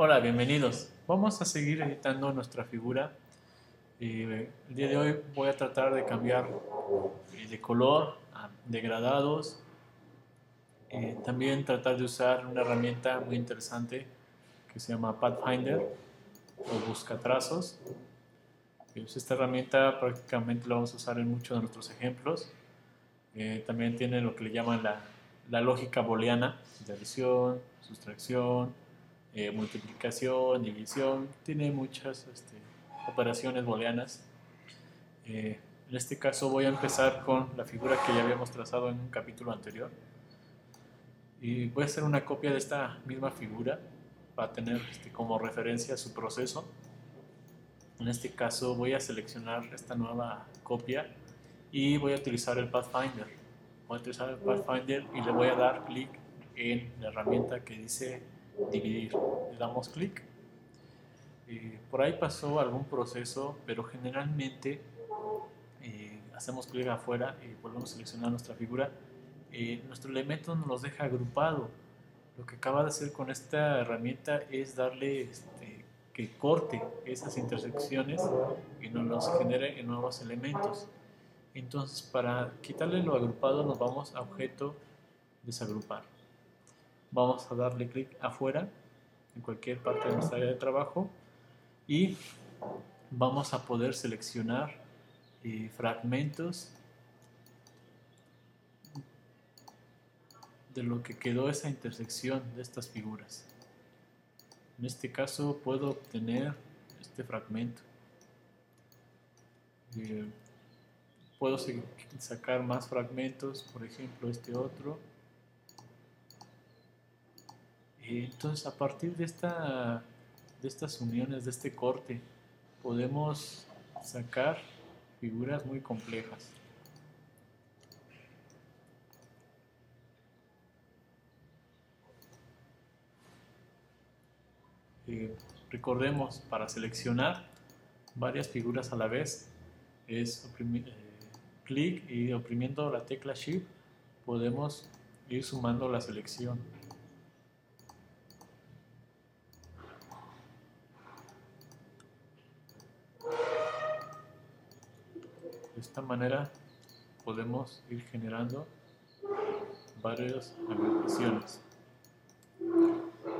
Hola, bienvenidos. Vamos a seguir editando nuestra figura. Eh, el día de hoy voy a tratar de cambiar eh, de color, a degradados. Eh, también tratar de usar una herramienta muy interesante que se llama Pathfinder o Buscatrazos. Pues esta herramienta prácticamente la vamos a usar en muchos de nuestros ejemplos. también tiene lo que le llaman la, la lógica booleana de adición, sustracción, eh, multiplicación, división, tiene muchas este, operaciones booleanas. Eh, en este caso voy a empezar con la figura que ya habíamos trazado en un capítulo anterior. Y voy a hacer una copia de esta misma figura para tener este, como referencia su proceso. En este caso voy a seleccionar esta nueva copia y voy a utilizar el Pathfinder. Voy a utilizar el Pathfinder y le voy a dar clic en la herramienta que dice dividir. Le damos clic. Eh, por ahí pasó algún proceso, pero generalmente eh, hacemos clic afuera y volvemos a seleccionar nuestra figura. Eh, nuestro elemento nos los deja agrupado. Lo que acaba de hacer con esta herramienta es darle este, que corte esas intersecciones y nos los genere en nuevos elementos. Entonces, para quitarle lo agrupado, nos vamos a objeto desagrupar vamos a darle clic afuera en cualquier parte de nuestra área de trabajo y vamos a poder seleccionar eh, fragmentos de lo que quedó esa intersección de estas figuras. En este caso puedo obtener este fragmento. Eh, puedo sacar más fragmentos, por ejemplo este otro entonces, a partir de, esta, de estas uniones, de este corte, podemos sacar figuras muy complejas. Eh, recordemos, para seleccionar varias figuras a la vez, es eh, clic y oprimiendo la tecla Shift podemos ir sumando la selección. De esta manera podemos ir generando varias agrupaciones.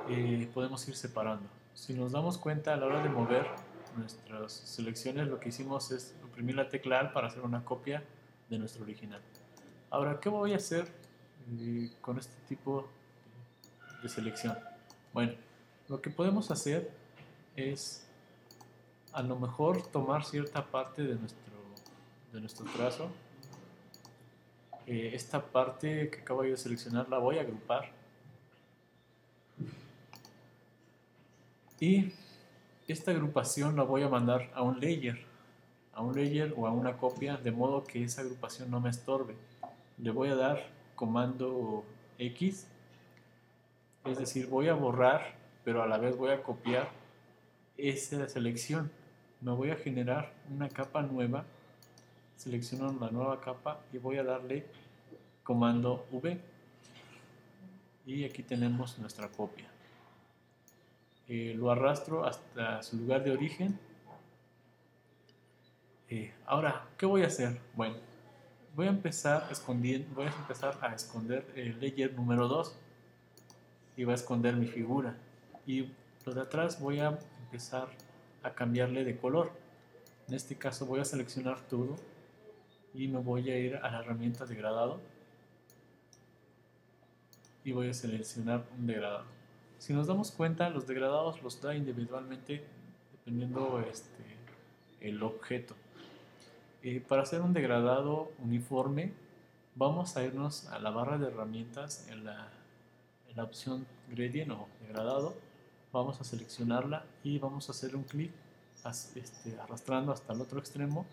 Eh, podemos ir separando. Si nos damos cuenta a la hora de mover nuestras selecciones, lo que hicimos es oprimir la tecla Alt para hacer una copia de nuestro original. Ahora, ¿qué voy a hacer eh, con este tipo de selección? Bueno, lo que podemos hacer es a lo mejor tomar cierta parte de nuestro de nuestro trazo. Eh, esta parte que acabo de seleccionar la voy a agrupar. Y esta agrupación la voy a mandar a un layer, a un layer o a una copia, de modo que esa agrupación no me estorbe. Le voy a dar comando X, es decir, voy a borrar, pero a la vez voy a copiar esa selección. Me voy a generar una capa nueva selecciono la nueva capa y voy a darle comando V. Y aquí tenemos nuestra copia. Eh, lo arrastro hasta su lugar de origen. Eh, ahora ¿qué voy a hacer? bueno voy a empezar escondiendo voy a empezar a esconder el layer número 2 y va a esconder mi figura. Y lo de atrás voy a empezar a cambiarle de color. En este caso voy a seleccionar todo y me voy a ir a la herramienta degradado y voy a seleccionar un degradado. Si nos damos cuenta, los degradados los da individualmente dependiendo este, el objeto. Eh, para hacer un degradado uniforme, vamos a irnos a la barra de herramientas en la, en la opción gradient o degradado. Vamos a seleccionarla y vamos a hacer un clic este, arrastrando hasta el otro extremo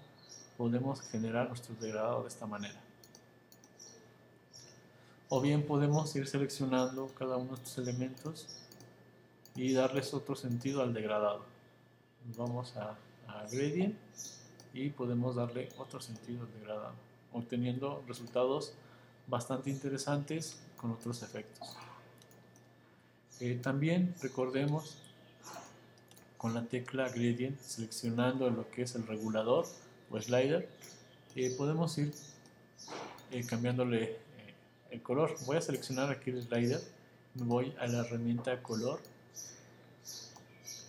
podemos generar nuestro degradado de esta manera. O bien podemos ir seleccionando cada uno de estos elementos y darles otro sentido al degradado. vamos a, Gradient y podemos darle otro sentido al degradado, obteniendo resultados bastante interesantes con otros efectos. Eh, también recordemos con la tecla gradient seleccionando lo que es el regulador o slider eh, podemos ir eh, cambiándole eh, el color. Voy a seleccionar aquí el slider me voy a la herramienta color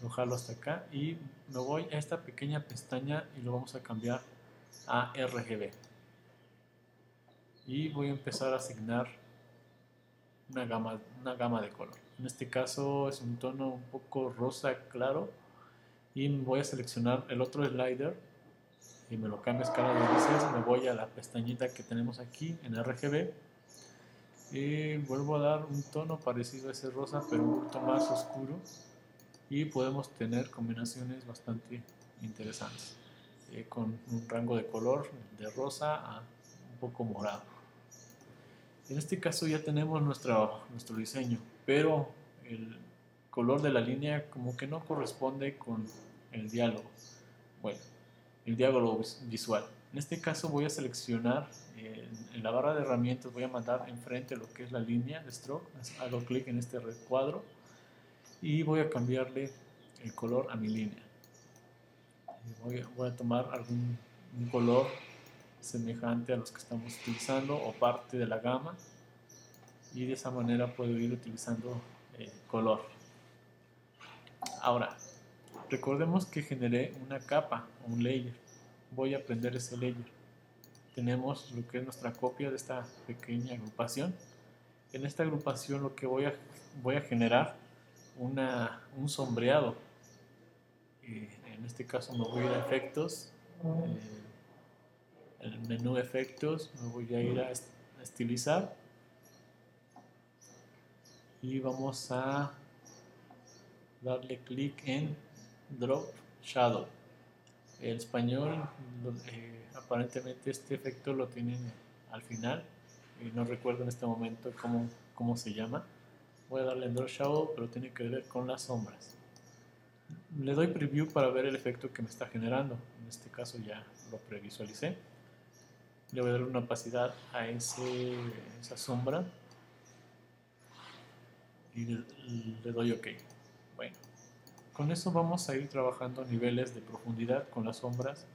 lo jalo hasta acá y me voy a esta pequeña pestaña y lo vamos a cambiar a RGB y voy a empezar a asignar una gama, una gama de color. En este caso es un tono un poco rosa claro y voy a seleccionar el otro slider y me lo cambio a escala de grises me voy a la pestañita que tenemos aquí en RGB y vuelvo a dar un tono parecido a ese rosa pero un poquito más oscuro y podemos tener combinaciones bastante interesantes eh, con un rango de color de rosa a un poco morado. En este caso ya tenemos nuestro, nuestro diseño pero el color de la línea como que no corresponde con el diálogo. Bueno el diálogo visual en este caso voy a seleccionar eh, en la barra de herramientas voy a mandar enfrente lo que es la línea de stroke hago clic en este recuadro y voy a cambiarle el color a mi línea. Voy a, voy a tomar algún un color semejante a los que estamos utilizando o parte de la gama y de esa manera puedo ir utilizando el color. Ahora, recordemos que generé una capa, un layer. Voy a prender ese layer. Tenemos lo que es nuestra copia de esta pequeña agrupación. En esta agrupación lo que voy a, voy a generar una, un sombreado. Eh, en este caso me voy a ir a efectos, eh, el menú efectos, me voy a ir a, estilizar y vamos a darle clic en drop shadow. El español eh, aparentemente este efecto lo tienen al final y no recuerdo en este momento cómo, cómo se llama voy a darle en Draw Shadow, pero tiene que ver con las sombras. Le doy preview para ver el efecto que me está generando. En este caso ya lo previsualicé. Le voy a dar una opacidad a ese, esa sombra y le, le doy OK. Bueno, con eso vamos a ir trabajando niveles de profundidad con las sombras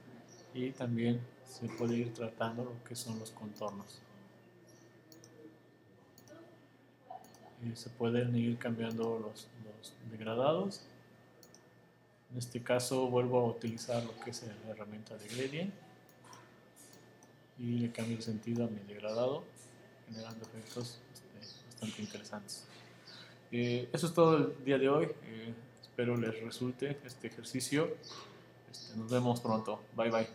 y también se puede ir tratando lo que son los contornos. se pueden ir cambiando los, degradados. En este caso vuelvo a utilizar lo que es la herramienta de gradient y le cambio el sentido a mi degradado generando efectos este, bastante interesantes. Eh, eso es todo el día de hoy. Eh, espero les resulte este ejercicio. Este, nos vemos pronto. Bye bye.